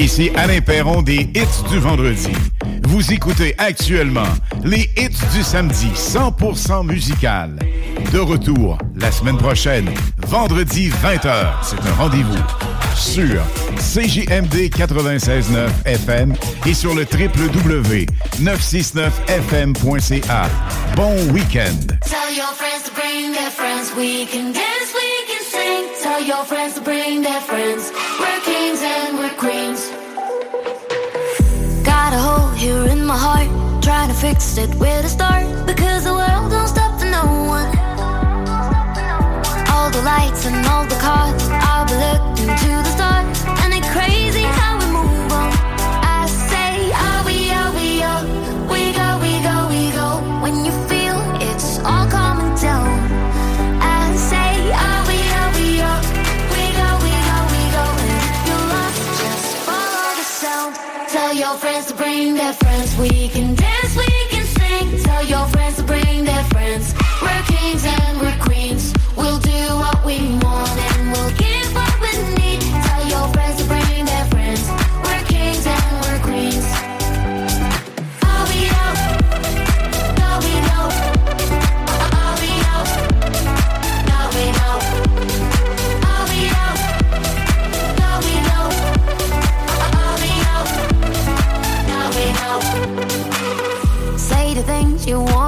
Ici Alain Perron des Hits du vendredi. Vous écoutez actuellement les Hits du samedi 100% musical. De retour la semaine prochaine, vendredi 20h. C'est un rendez-vous sur CJMD 96.9 FM et sur le www.969fm.ca. Bon week-end. Tell your friends to bring their friends. We can dance, we can sing. Tell your friends to bring their friends. We're kings and we're queens. Got a hole here in my heart. Trying to fix it where to start. Because the world don't stop for no one. Lights and all the cars. I'll be looking to the stars. And it's crazy how we move on. I say, are we, are we, are we go, we go, we go. When you feel it's all coming down. I say, are we, are we, are we go, we go, we go. And if you're lost, just follow the sound. Tell your friends to bring their friends. You wanna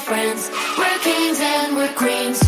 friends. We're kings and we're queens.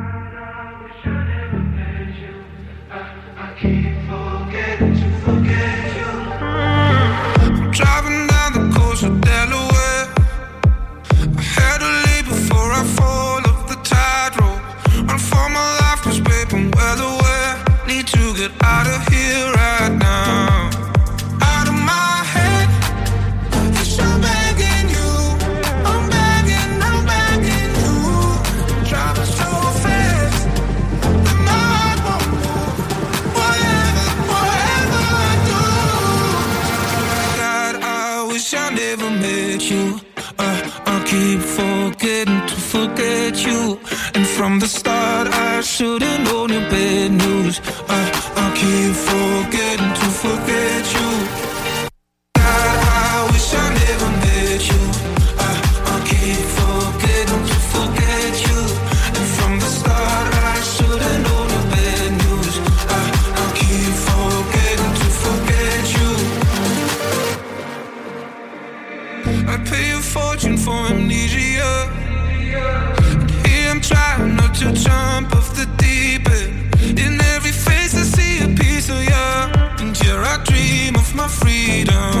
from the start. I should've known you bad news. freedom.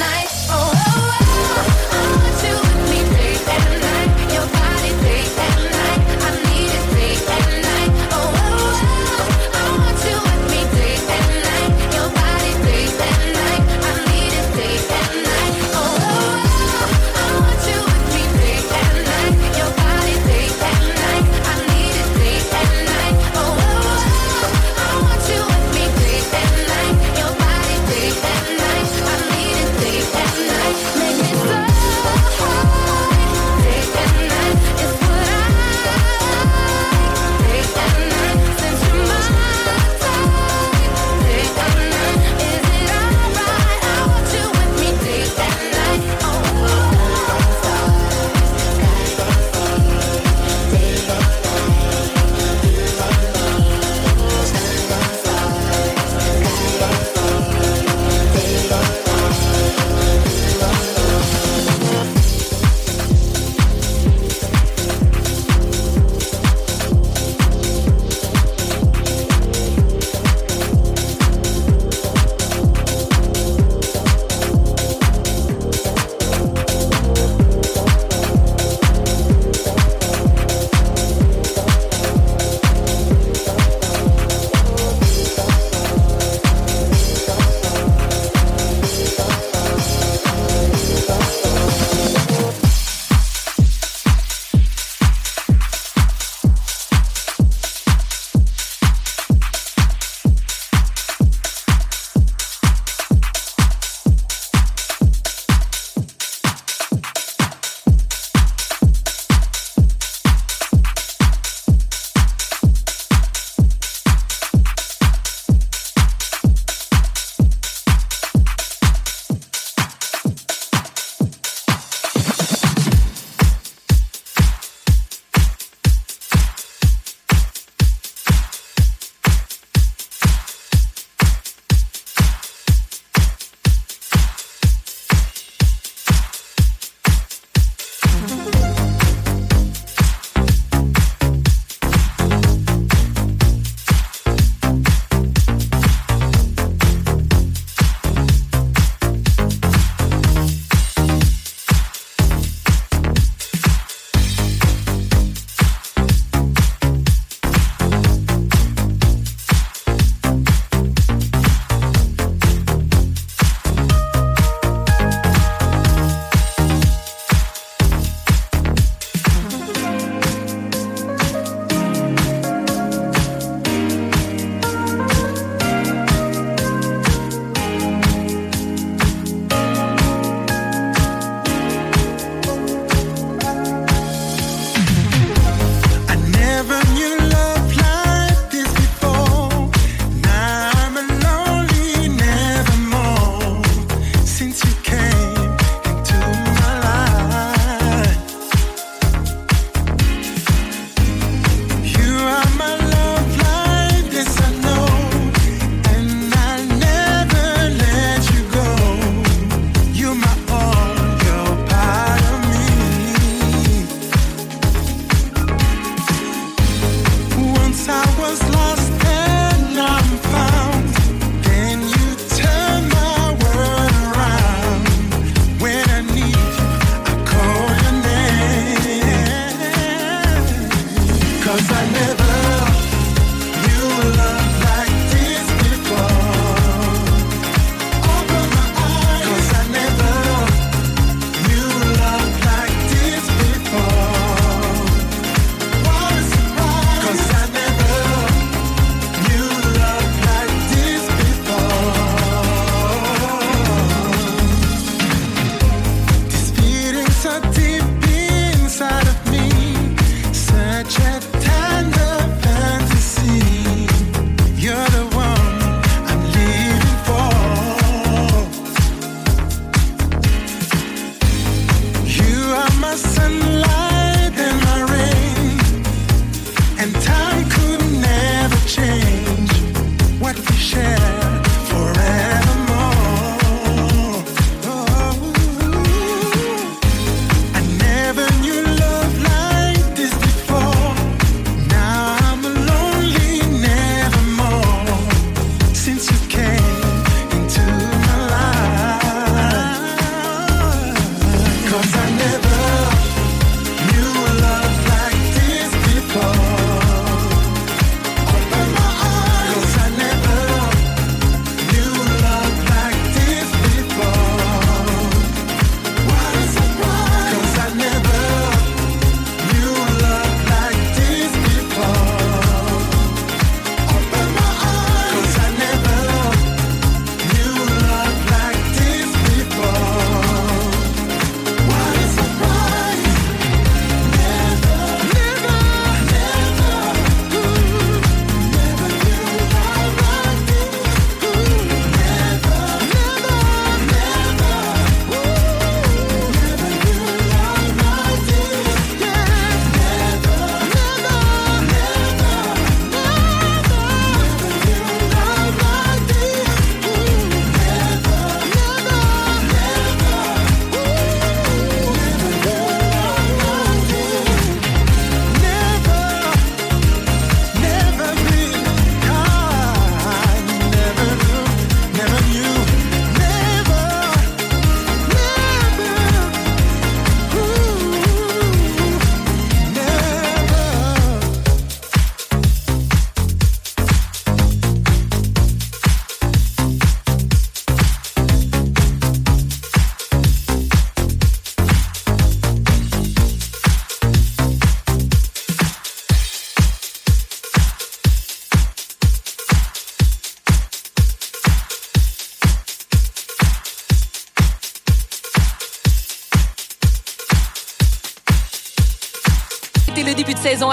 night. Oh.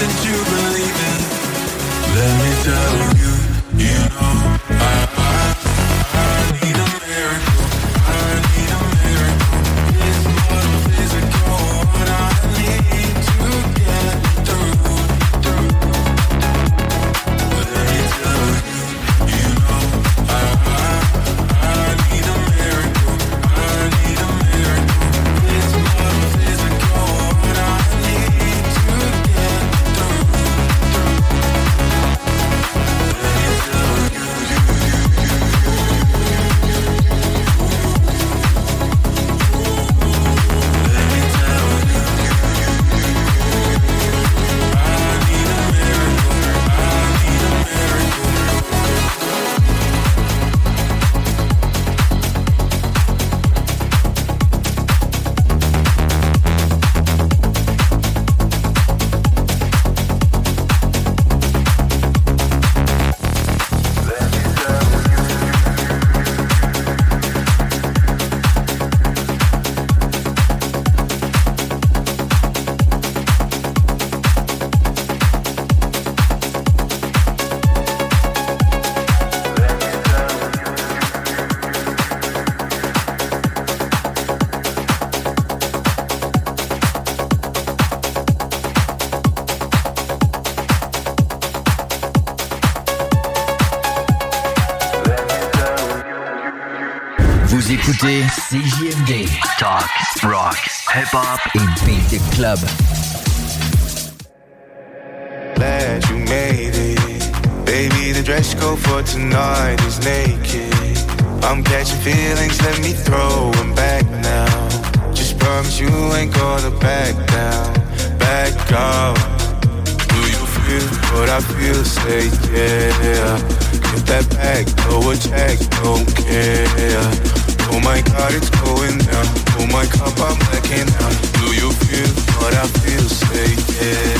something to believe in. Let me tell you, you know. écoutez CJMD. Talk, rock, hip-hop et beat the club. Glad you made it. Baby, the dress code for tonight is naked. I'm catching feelings, let me throw them back now. Just promise you ain't gonna back down, back up. Do you feel what I feel? Say yeah. Get that back, a check, don't care. Oh my god, it's going down. Oh my cup, I'm blacking out. Do you feel what I feel? Say yeah.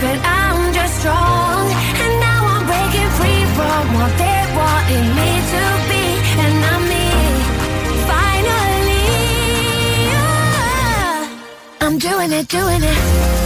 But I'm just strong. And now I'm breaking free from what they wanted me to be. And I'm me, finally. yeah. I'm doing it, doing it.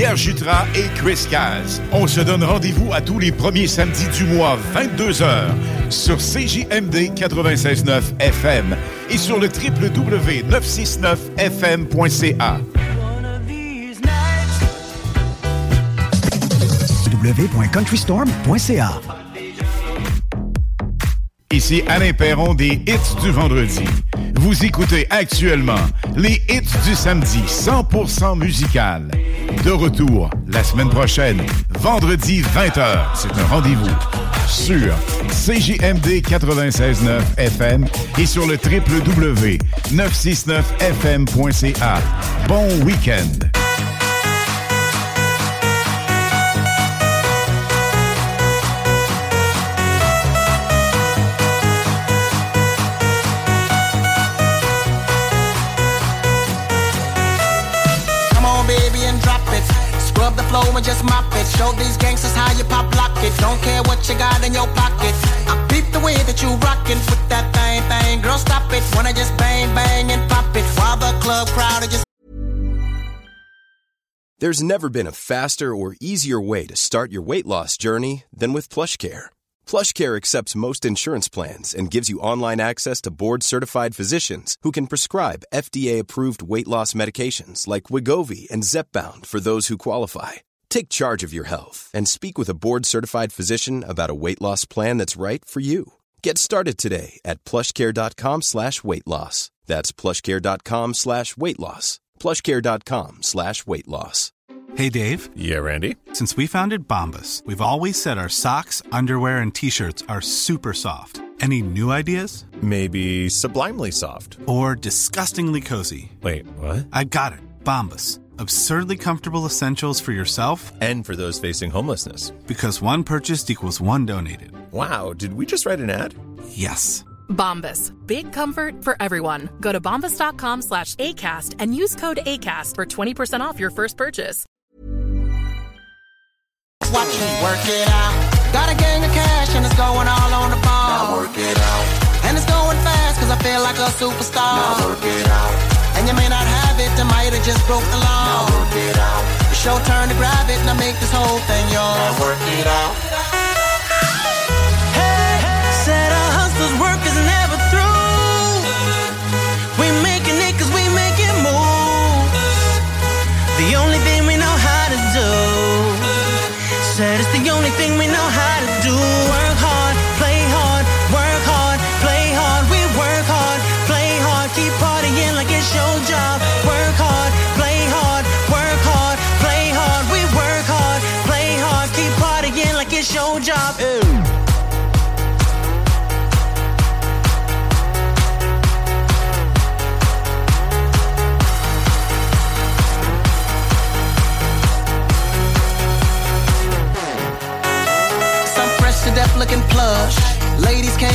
Pierre Jutras et Chris Caz. On se donne rendez-vous à tous les premiers samedis du mois, 22h, sur CJMD 96.9 FM et sur le www.969fm.ca. www.countrystorm.ca. Ici Alain Perron des hits du vendredi. Vous écoutez actuellement les hits du samedi 100% musical. De retour la semaine prochaine, vendredi 20h. C'est un rendez-vous sur CJMD 96.9 FM et sur le www.969fm.ca. Bon week-end. And just mop it. Show these gangsters how you pop lock it. Don't care what you got in your pocket. I peep the way that you rockin' with that thing, thing. Girl, stop it. Wanna just bang, bang, and pop it. While the club crowd just. There's never been a faster or easier way to start your weight loss journey than with PlushCare. PlushCare accepts most insurance plans and gives you online access to board-certified physicians who can prescribe FDA-approved weight loss medications like Wegovy and Zepbound for those who qualify. Take charge of your health and speak with a board-certified physician about a weight loss plan that's right for you. Get started today at plushcare.com slash weight loss. That's plushcare.com slash weight loss. plushcare.com slash weight loss. Hey, Dave. Yeah, Randy. Since we founded Bombas, we've always said our socks, underwear, and t shirts are super soft. Any new ideas? Maybe sublimely soft. Or disgustingly cozy? Wait, what? I got it. Bombas. Absurdly comfortable essentials for yourself And for those facing homelessness. because one purchased equals one donated. Wow, did we just write an ad? Yes. Bombas. Big comfort for everyone. Go to bombas.com slash ACAST and use code ACAST for 20% off your first purchase. Watch me work it out. Got a gang of cash and it's going all on the ball. Now work it out. And it's going fast cause I feel like a superstar. Now work it out. And you may not I might have just broke the law. Now work it out. It's your turn to grab it and I make this whole thing yours. Now work it out. Said our hustler's work is never through. We making it cause we making moves. The only thing we know how to do. Said it's the only thing we know how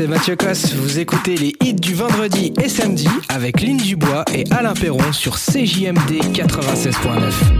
C'est Mathieu Cosse. Vous écoutez les hits du vendredi et samedi avec Lynn Dubois et Alain Perron sur CJMD 96.9.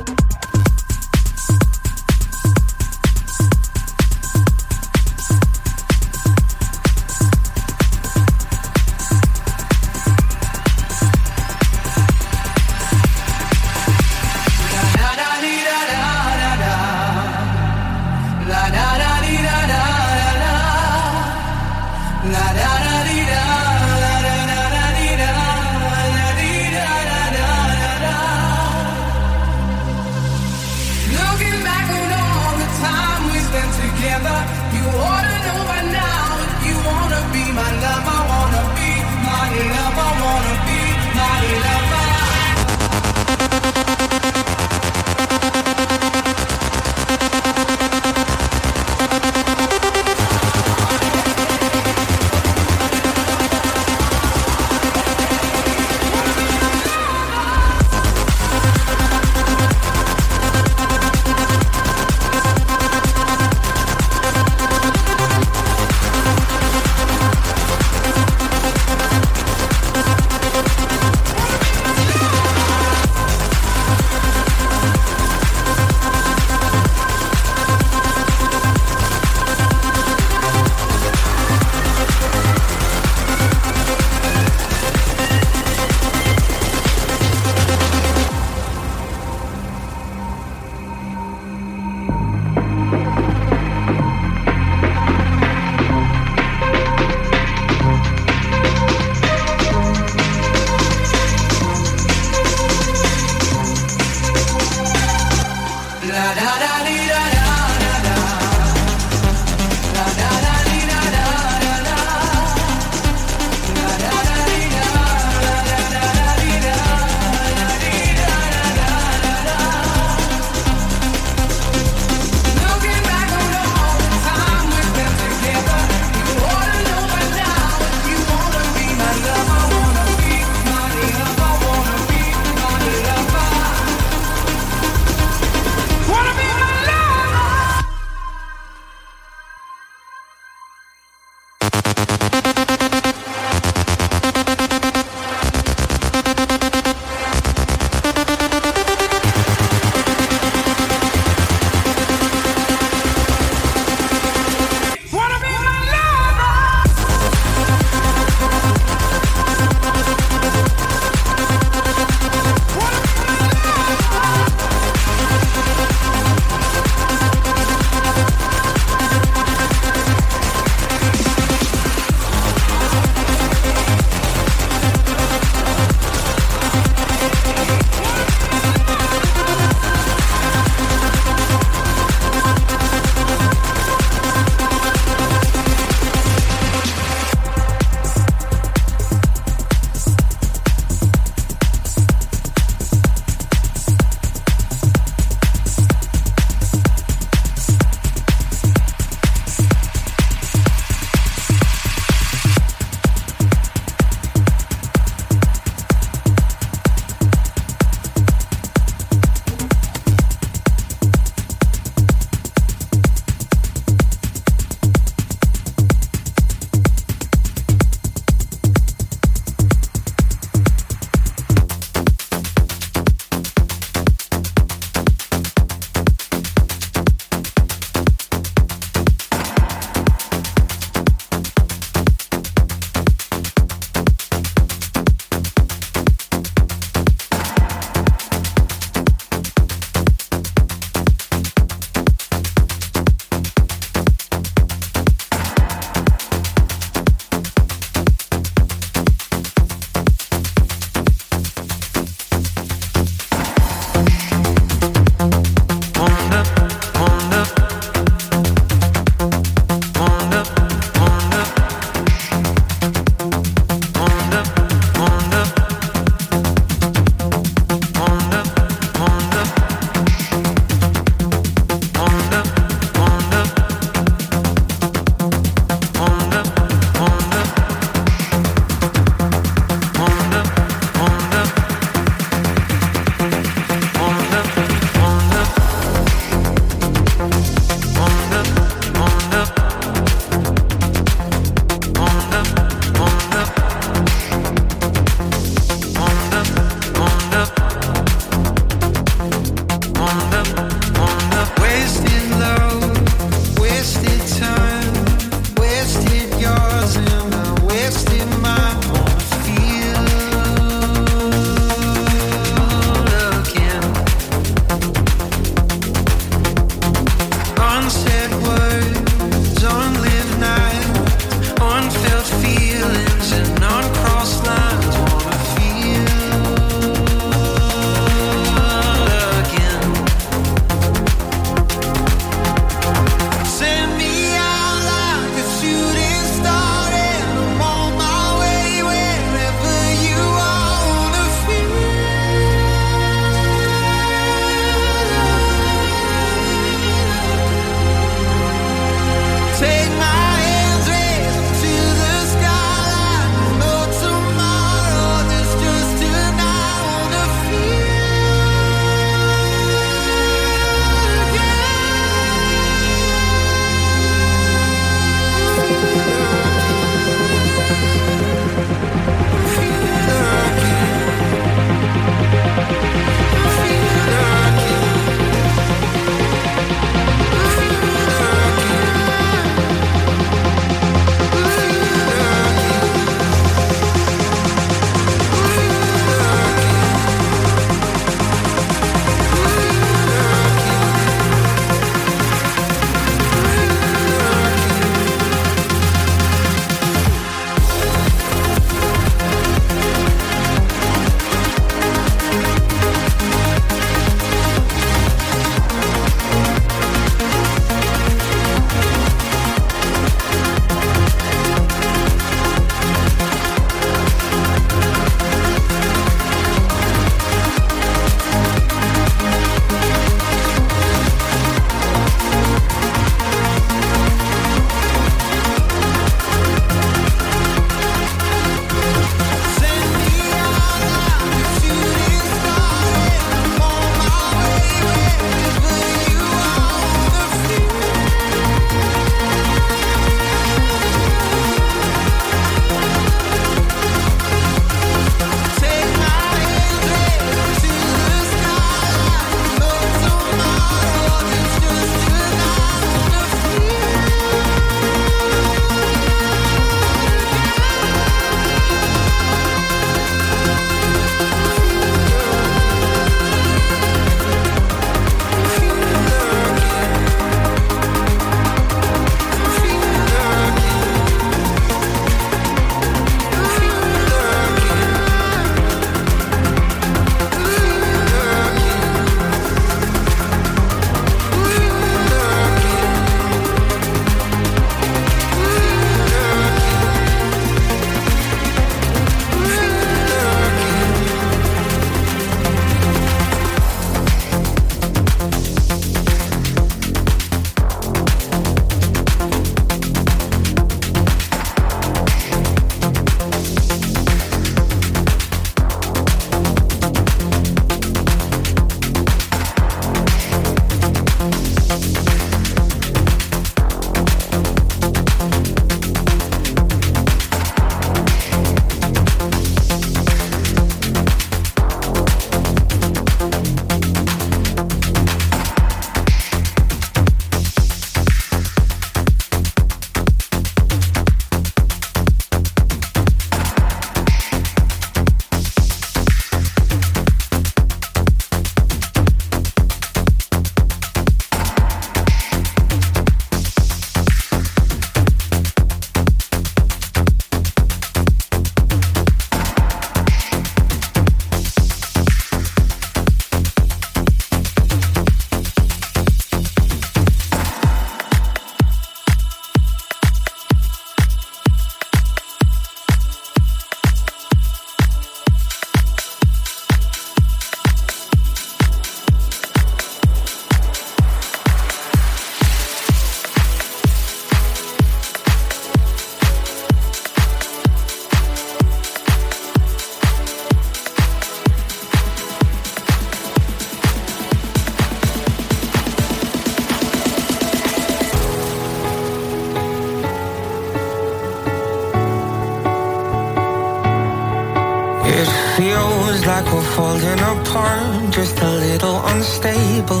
unstable.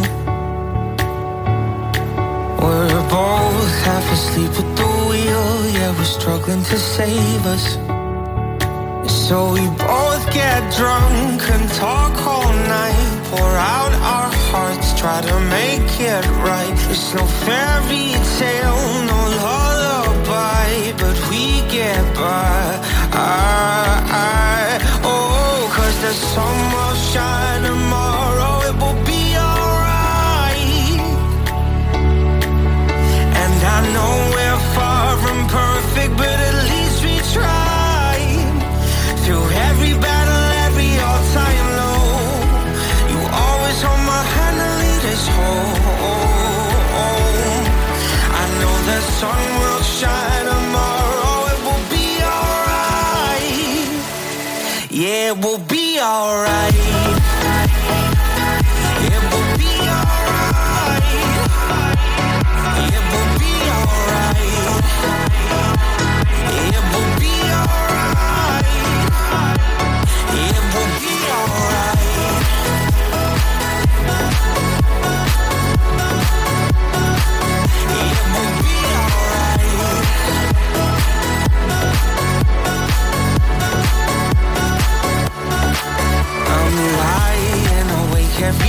We're both half asleep at the wheel, yeah, we're struggling to save us. So we both get drunk and talk all night, pour out our hearts, try to make it right. It's no fairy tale, no lullaby, but we get by. I, I, oh, cause the sun will shine tomorrow, it will it will be alright.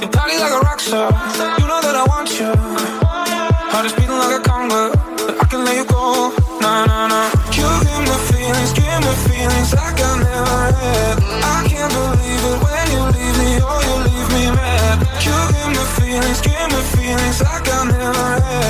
You party like a rock star. You know that I want you. Heart is beating like a conga. I can let you go. Nah, nah, nah. You give me feelings, give me feelings like I never had. I can't believe it when you leave me. Oh, you leave me mad. You give me feelings, give me feelings like I never had.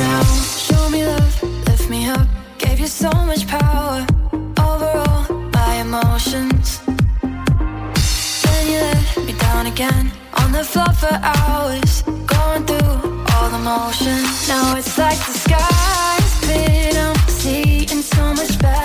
now. Show me love, lift me up. Gave you so much power over all my emotions. Then you let me down again. On the floor for hours, going through all the motions. Now it's like the sky's been. I'm seeing so much better.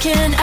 can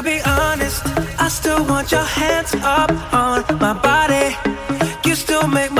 I'll be honest, I still want your hands up on my body. You still make my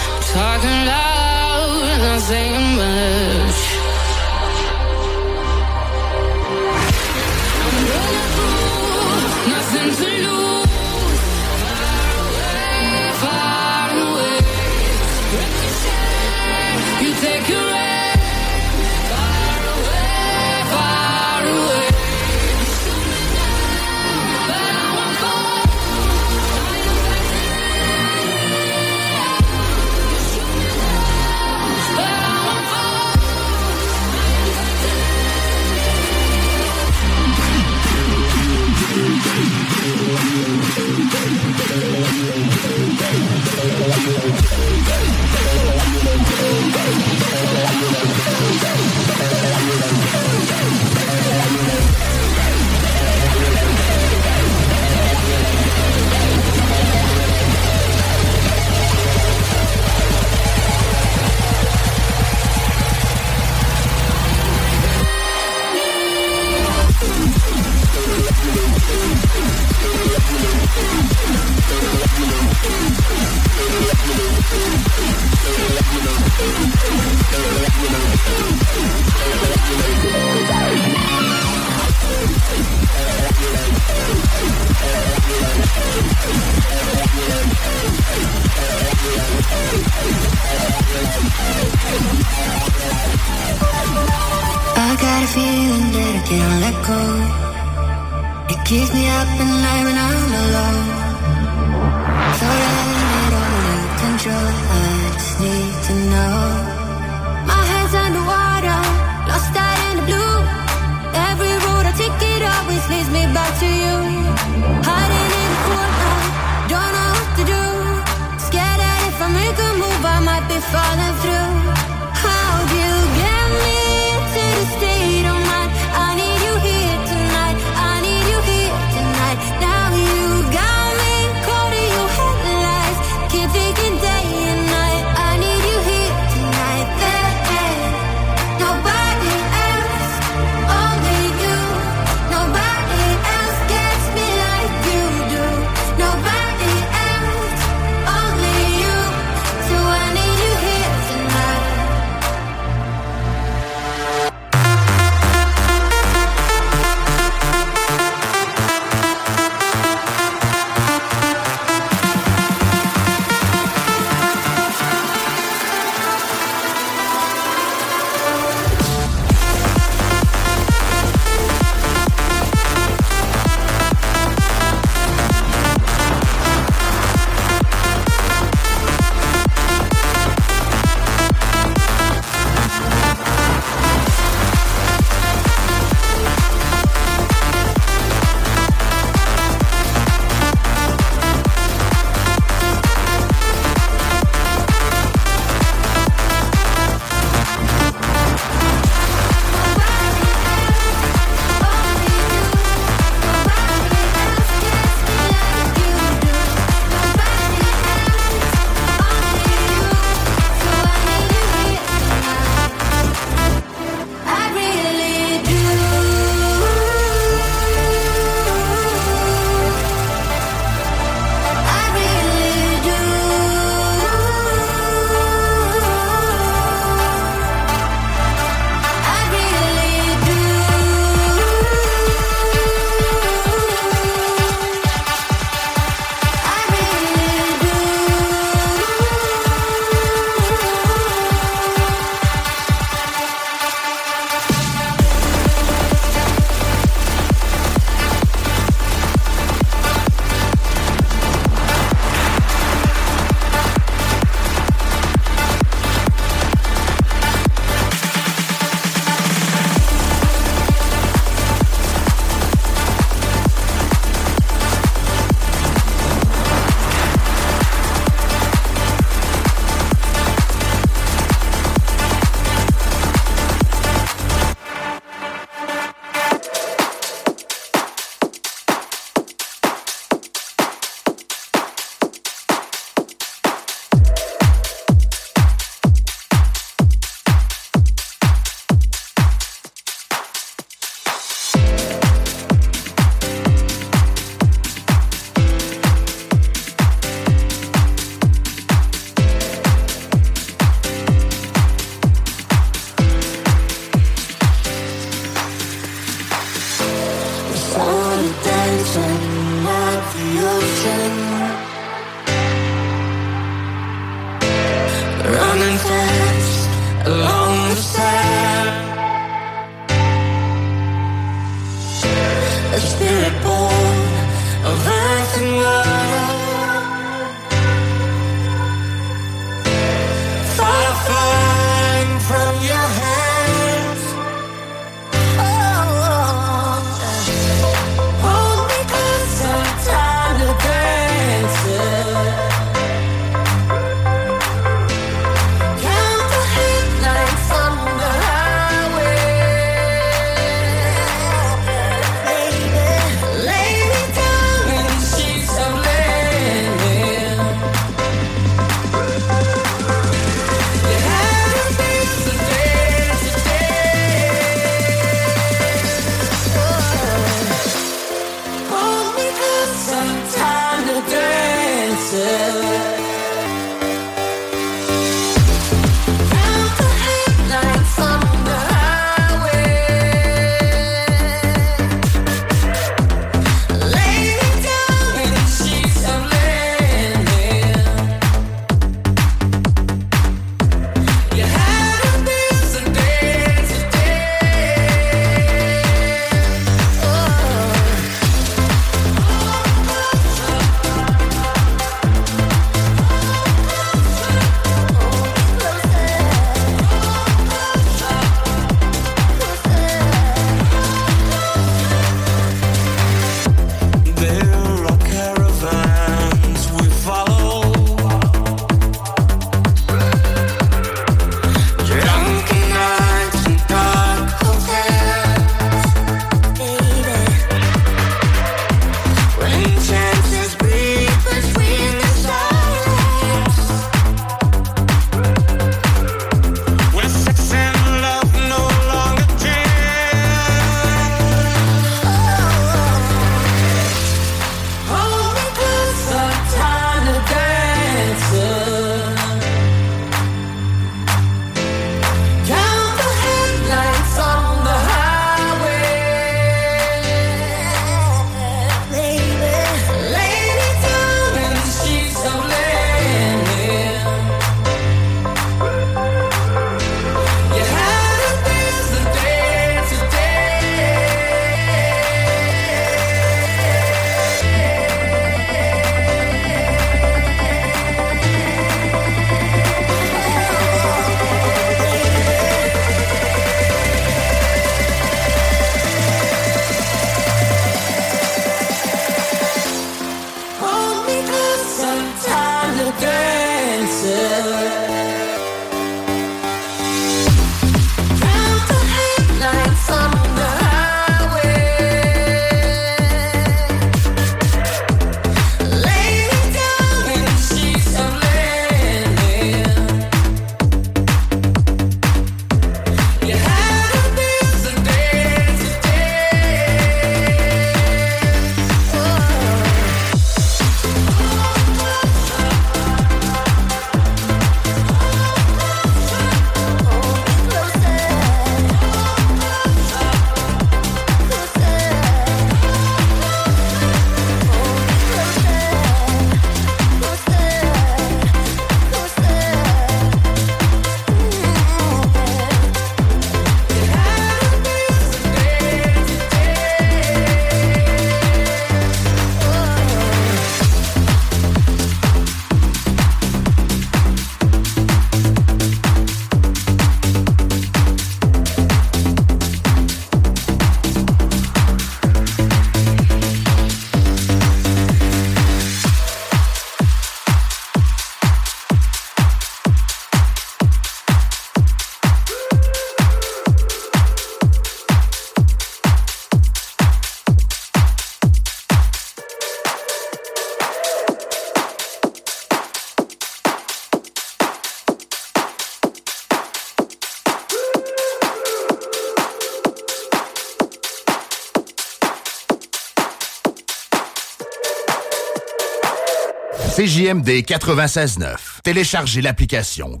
CJMD 96.9. Téléchargez l'application.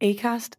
Acast.